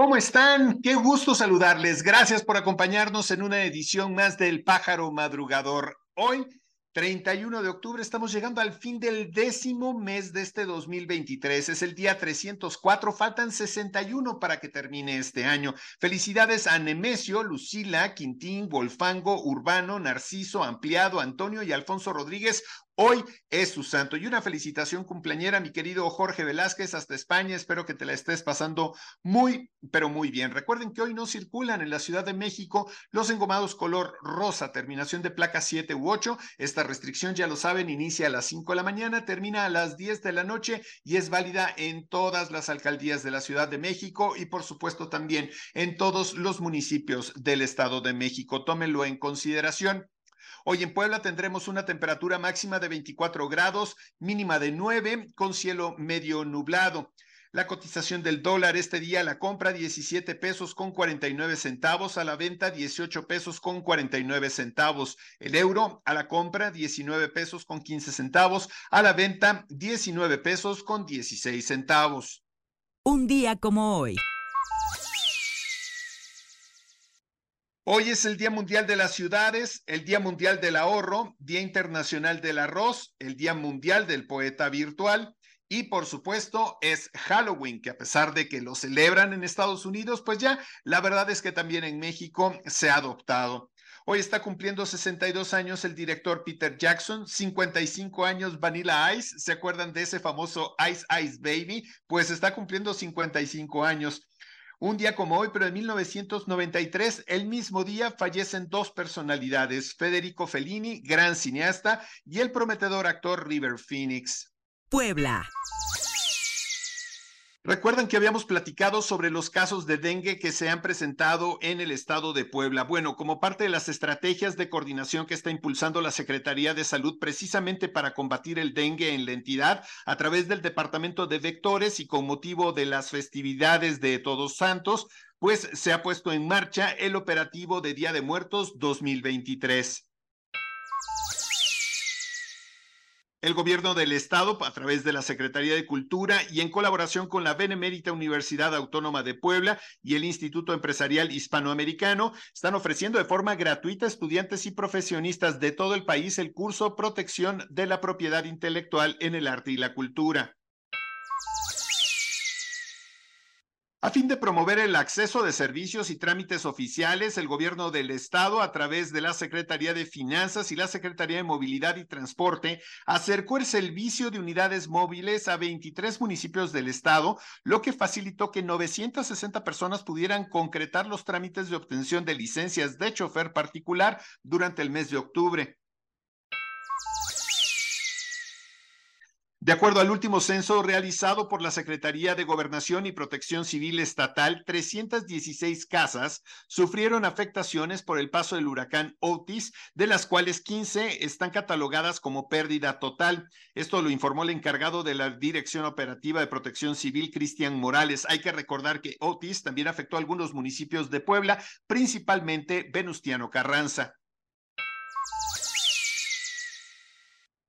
¿Cómo están? Qué gusto saludarles. Gracias por acompañarnos en una edición más del Pájaro Madrugador. Hoy 31 de octubre, estamos llegando al fin del décimo mes de este 2023. Es el día 304, faltan 61 para que termine este año. Felicidades a Nemesio, Lucila, Quintín, Wolfango, Urbano, Narciso, Ampliado, Antonio y Alfonso Rodríguez. Hoy es su santo. Y una felicitación cumpleañera, mi querido Jorge Velázquez, hasta España. Espero que te la estés pasando muy, pero muy bien. Recuerden que hoy no circulan en la Ciudad de México los engomados color rosa, terminación de placa 7 u 8. Esta restricción, ya lo saben, inicia a las 5 de la mañana, termina a las 10 de la noche y es válida en todas las alcaldías de la Ciudad de México y, por supuesto, también en todos los municipios del Estado de México. Tómenlo en consideración. Hoy en Puebla tendremos una temperatura máxima de 24 grados, mínima de 9, con cielo medio nublado. La cotización del dólar este día a la compra 17 pesos con 49 centavos, a la venta 18 pesos con 49 centavos. El euro a la compra 19 pesos con 15 centavos, a la venta 19 pesos con 16 centavos. Un día como hoy. Hoy es el Día Mundial de las Ciudades, el Día Mundial del Ahorro, Día Internacional del Arroz, el Día Mundial del Poeta Virtual y por supuesto es Halloween, que a pesar de que lo celebran en Estados Unidos, pues ya la verdad es que también en México se ha adoptado. Hoy está cumpliendo 62 años el director Peter Jackson, 55 años Vanilla Ice. ¿Se acuerdan de ese famoso Ice Ice Baby? Pues está cumpliendo 55 años. Un día como hoy, pero en 1993, el mismo día fallecen dos personalidades, Federico Fellini, gran cineasta, y el prometedor actor River Phoenix. Puebla. Recuerdan que habíamos platicado sobre los casos de dengue que se han presentado en el estado de Puebla. Bueno, como parte de las estrategias de coordinación que está impulsando la Secretaría de Salud precisamente para combatir el dengue en la entidad a través del Departamento de Vectores y con motivo de las festividades de Todos Santos, pues se ha puesto en marcha el operativo de Día de Muertos 2023. El gobierno del estado, a través de la Secretaría de Cultura y en colaboración con la Benemérita Universidad Autónoma de Puebla y el Instituto Empresarial Hispanoamericano, están ofreciendo de forma gratuita a estudiantes y profesionistas de todo el país el curso Protección de la Propiedad Intelectual en el Arte y la Cultura. A fin de promover el acceso de servicios y trámites oficiales, el gobierno del estado, a través de la Secretaría de Finanzas y la Secretaría de Movilidad y Transporte, acercó el servicio de unidades móviles a 23 municipios del estado, lo que facilitó que 960 personas pudieran concretar los trámites de obtención de licencias de chofer particular durante el mes de octubre. De acuerdo al último censo realizado por la Secretaría de Gobernación y Protección Civil Estatal, 316 casas sufrieron afectaciones por el paso del huracán Otis, de las cuales 15 están catalogadas como pérdida total. Esto lo informó el encargado de la Dirección Operativa de Protección Civil, Cristian Morales. Hay que recordar que Otis también afectó a algunos municipios de Puebla, principalmente Venustiano Carranza.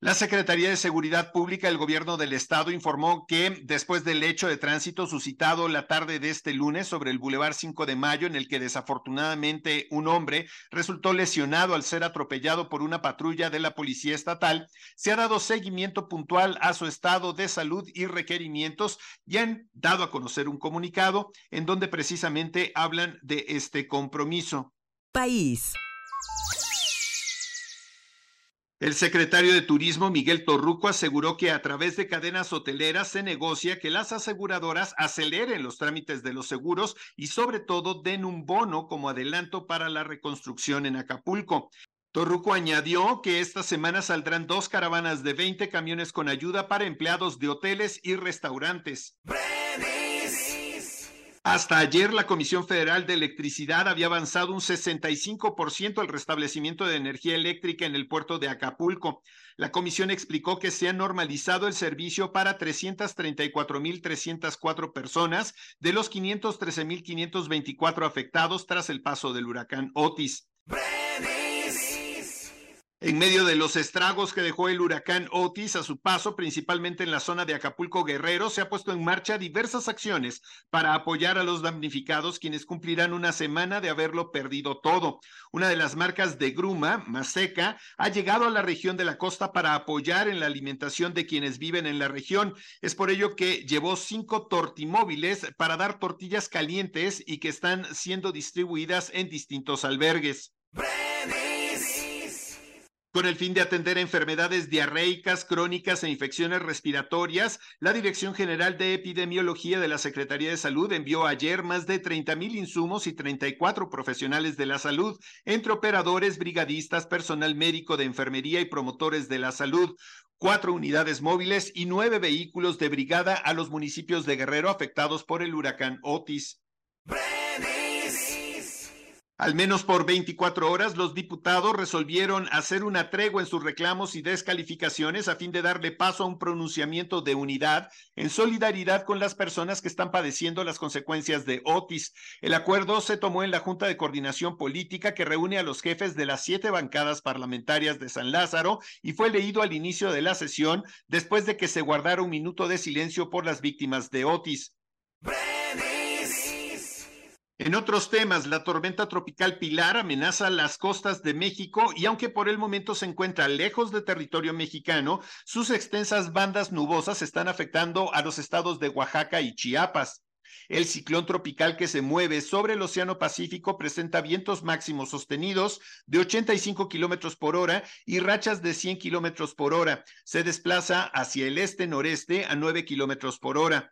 La Secretaría de Seguridad Pública del Gobierno del Estado informó que después del hecho de tránsito suscitado la tarde de este lunes sobre el Boulevard 5 de Mayo, en el que desafortunadamente un hombre resultó lesionado al ser atropellado por una patrulla de la Policía Estatal, se ha dado seguimiento puntual a su estado de salud y requerimientos y han dado a conocer un comunicado en donde precisamente hablan de este compromiso. País. El secretario de Turismo, Miguel Torruco, aseguró que a través de cadenas hoteleras se negocia que las aseguradoras aceleren los trámites de los seguros y sobre todo den un bono como adelanto para la reconstrucción en Acapulco. Torruco añadió que esta semana saldrán dos caravanas de 20 camiones con ayuda para empleados de hoteles y restaurantes. Hasta ayer, la Comisión Federal de Electricidad había avanzado un 65% al restablecimiento de energía eléctrica en el puerto de Acapulco. La comisión explicó que se ha normalizado el servicio para 334.304 personas de los 513.524 afectados tras el paso del huracán Otis. En medio de los estragos que dejó el huracán Otis a su paso, principalmente en la zona de Acapulco Guerrero, se ha puesto en marcha diversas acciones para apoyar a los damnificados, quienes cumplirán una semana de haberlo perdido todo. Una de las marcas de Gruma, Maseca, ha llegado a la región de la costa para apoyar en la alimentación de quienes viven en la región. Es por ello que llevó cinco tortimóviles para dar tortillas calientes y que están siendo distribuidas en distintos albergues. Con el fin de atender enfermedades diarreicas, crónicas e infecciones respiratorias, la Dirección General de Epidemiología de la Secretaría de Salud envió ayer más de 30 mil insumos y 34 profesionales de la salud, entre operadores, brigadistas, personal médico de enfermería y promotores de la salud cuatro unidades móviles y nueve vehículos de brigada a los municipios de Guerrero afectados por el huracán Otis. Al menos por 24 horas, los diputados resolvieron hacer una tregua en sus reclamos y descalificaciones a fin de darle paso a un pronunciamiento de unidad en solidaridad con las personas que están padeciendo las consecuencias de Otis. El acuerdo se tomó en la Junta de Coordinación Política que reúne a los jefes de las siete bancadas parlamentarias de San Lázaro y fue leído al inicio de la sesión después de que se guardara un minuto de silencio por las víctimas de Otis. En otros temas, la tormenta tropical Pilar amenaza las costas de México y aunque por el momento se encuentra lejos de territorio mexicano, sus extensas bandas nubosas están afectando a los estados de Oaxaca y Chiapas. El ciclón tropical que se mueve sobre el Océano Pacífico presenta vientos máximos sostenidos de 85 kilómetros por hora y rachas de 100 kilómetros por hora. Se desplaza hacia el este-noreste a 9 kilómetros por hora.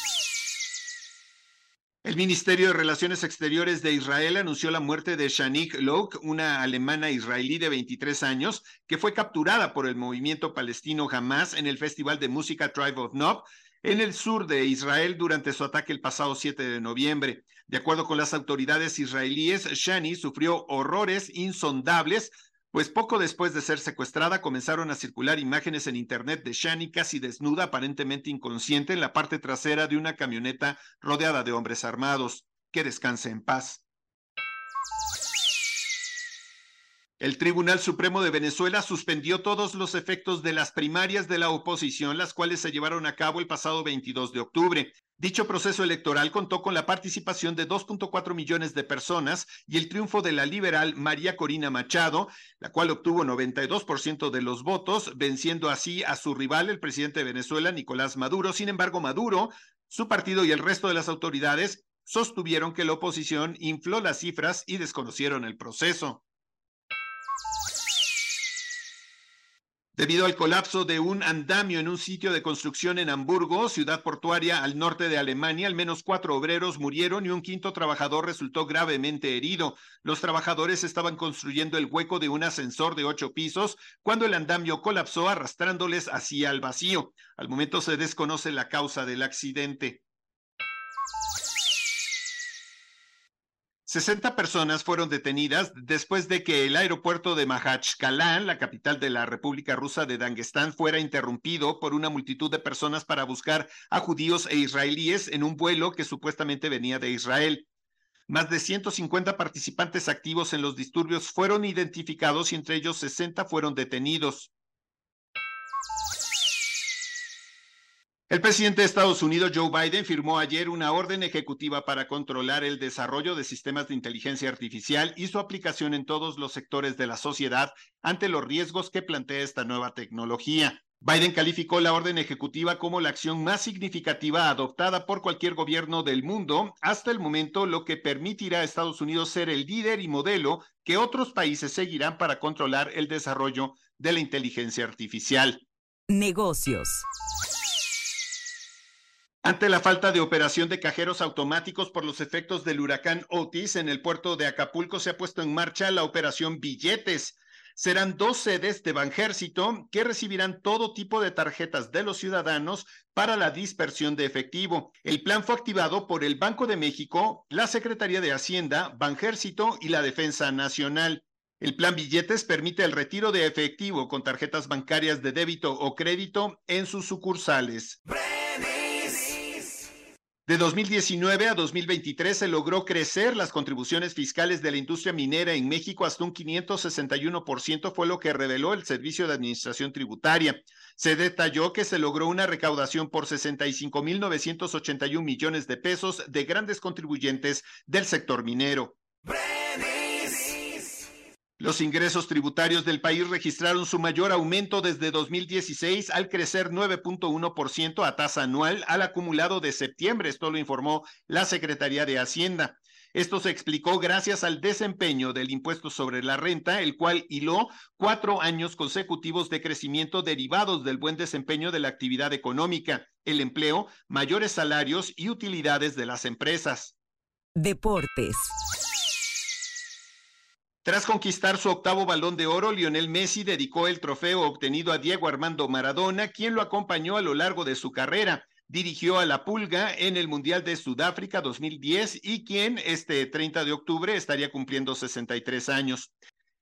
El Ministerio de Relaciones Exteriores de Israel anunció la muerte de Shanik Louk, una alemana israelí de 23 años, que fue capturada por el movimiento palestino Hamas en el Festival de Música Tribe of Nob en el sur de Israel durante su ataque el pasado 7 de noviembre. De acuerdo con las autoridades israelíes, Shani sufrió horrores insondables pues poco después de ser secuestrada comenzaron a circular imágenes en internet de Shani casi desnuda, aparentemente inconsciente, en la parte trasera de una camioneta rodeada de hombres armados. Que descanse en paz. El Tribunal Supremo de Venezuela suspendió todos los efectos de las primarias de la oposición, las cuales se llevaron a cabo el pasado 22 de octubre. Dicho proceso electoral contó con la participación de 2.4 millones de personas y el triunfo de la liberal María Corina Machado, la cual obtuvo 92% de los votos, venciendo así a su rival, el presidente de Venezuela, Nicolás Maduro. Sin embargo, Maduro, su partido y el resto de las autoridades sostuvieron que la oposición infló las cifras y desconocieron el proceso. Debido al colapso de un andamio en un sitio de construcción en Hamburgo, ciudad portuaria al norte de Alemania, al menos cuatro obreros murieron y un quinto trabajador resultó gravemente herido. Los trabajadores estaban construyendo el hueco de un ascensor de ocho pisos cuando el andamio colapsó arrastrándoles hacia el vacío. Al momento se desconoce la causa del accidente. 60 personas fueron detenidas después de que el aeropuerto de Mahachkalan, la capital de la República Rusa de Dangestán, fuera interrumpido por una multitud de personas para buscar a judíos e israelíes en un vuelo que supuestamente venía de Israel. Más de 150 participantes activos en los disturbios fueron identificados y entre ellos 60 fueron detenidos. El presidente de Estados Unidos, Joe Biden, firmó ayer una orden ejecutiva para controlar el desarrollo de sistemas de inteligencia artificial y su aplicación en todos los sectores de la sociedad ante los riesgos que plantea esta nueva tecnología. Biden calificó la orden ejecutiva como la acción más significativa adoptada por cualquier gobierno del mundo hasta el momento, lo que permitirá a Estados Unidos ser el líder y modelo que otros países seguirán para controlar el desarrollo de la inteligencia artificial. Negocios. Ante la falta de operación de cajeros automáticos por los efectos del huracán Otis en el puerto de Acapulco, se ha puesto en marcha la operación Billetes serán dos sedes de Banjército que recibirán todo tipo de tarjetas de los ciudadanos para la dispersión de efectivo. El plan fue activado por el Banco de México, la Secretaría de Hacienda, Banjército y la Defensa Nacional. El plan billetes permite el retiro de efectivo con tarjetas bancarias de débito o crédito en sus sucursales. De 2019 a 2023 se logró crecer las contribuciones fiscales de la industria minera en México hasta un 561%, fue lo que reveló el Servicio de Administración Tributaria. Se detalló que se logró una recaudación por 65.981 millones de pesos de grandes contribuyentes del sector minero. Los ingresos tributarios del país registraron su mayor aumento desde 2016 al crecer 9.1% a tasa anual al acumulado de septiembre, esto lo informó la Secretaría de Hacienda. Esto se explicó gracias al desempeño del impuesto sobre la renta, el cual hiló cuatro años consecutivos de crecimiento derivados del buen desempeño de la actividad económica, el empleo, mayores salarios y utilidades de las empresas. Deportes. Tras conquistar su octavo balón de oro, Lionel Messi dedicó el trofeo obtenido a Diego Armando Maradona, quien lo acompañó a lo largo de su carrera. Dirigió a la Pulga en el Mundial de Sudáfrica 2010 y quien este 30 de octubre estaría cumpliendo 63 años.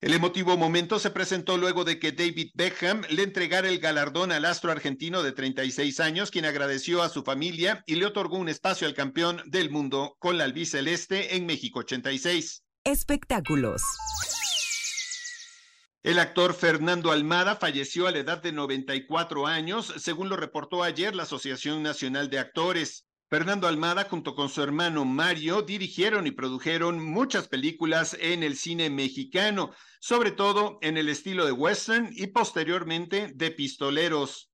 El emotivo momento se presentó luego de que David Beckham le entregara el galardón al astro argentino de 36 años, quien agradeció a su familia y le otorgó un espacio al campeón del mundo con la albiceleste en México 86. Espectáculos. El actor Fernando Almada falleció a la edad de 94 años, según lo reportó ayer la Asociación Nacional de Actores. Fernando Almada, junto con su hermano Mario, dirigieron y produjeron muchas películas en el cine mexicano, sobre todo en el estilo de western y posteriormente de pistoleros.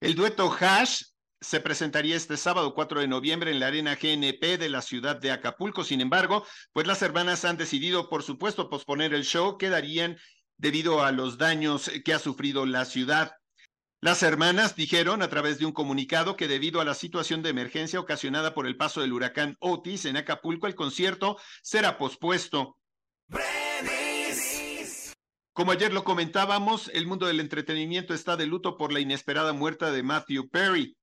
El dueto Hash se presentaría este sábado 4 de noviembre en la Arena GNP de la ciudad de Acapulco. Sin embargo, pues las hermanas han decidido, por supuesto, posponer el show que darían debido a los daños que ha sufrido la ciudad. Las hermanas dijeron a través de un comunicado que debido a la situación de emergencia ocasionada por el paso del huracán Otis en Acapulco, el concierto será pospuesto. Como ayer lo comentábamos, el mundo del entretenimiento está de luto por la inesperada muerte de Matthew Perry.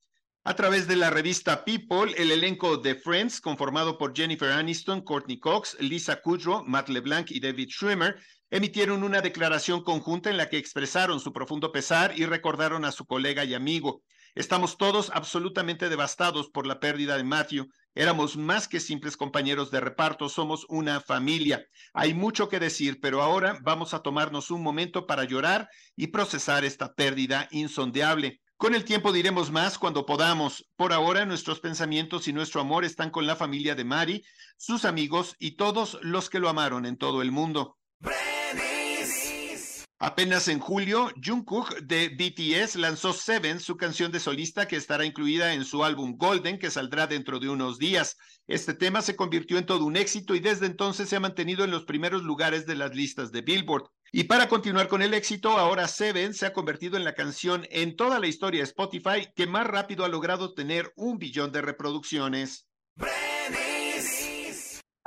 A través de la revista People, el elenco de Friends, conformado por Jennifer Aniston, Courtney Cox, Lisa Kudrow, Matt LeBlanc y David Schwimmer, emitieron una declaración conjunta en la que expresaron su profundo pesar y recordaron a su colega y amigo. Estamos todos absolutamente devastados por la pérdida de Matthew. Éramos más que simples compañeros de reparto, somos una familia. Hay mucho que decir, pero ahora vamos a tomarnos un momento para llorar y procesar esta pérdida insondeable. Con el tiempo diremos más cuando podamos. Por ahora nuestros pensamientos y nuestro amor están con la familia de Mari, sus amigos y todos los que lo amaron en todo el mundo. Apenas en julio, Jungkook de BTS lanzó Seven, su canción de solista que estará incluida en su álbum Golden, que saldrá dentro de unos días. Este tema se convirtió en todo un éxito y desde entonces se ha mantenido en los primeros lugares de las listas de Billboard. Y para continuar con el éxito, ahora Seven se ha convertido en la canción en toda la historia de Spotify que más rápido ha logrado tener un billón de reproducciones.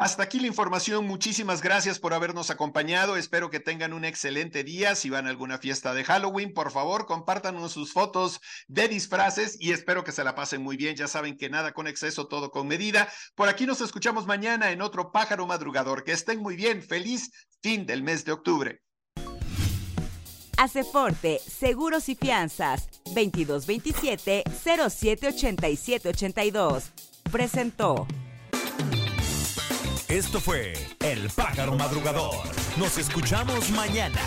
Hasta aquí la información. Muchísimas gracias por habernos acompañado. Espero que tengan un excelente día. Si van a alguna fiesta de Halloween, por favor, compártanos sus fotos de disfraces y espero que se la pasen muy bien. Ya saben que nada con exceso, todo con medida. Por aquí nos escuchamos mañana en otro pájaro madrugador. Que estén muy bien. Feliz fin del mes de octubre. Aceforte, Seguros y Fianzas, 2227-078782. Presentó. Esto fue El Pájaro Madrugador. Nos escuchamos mañana.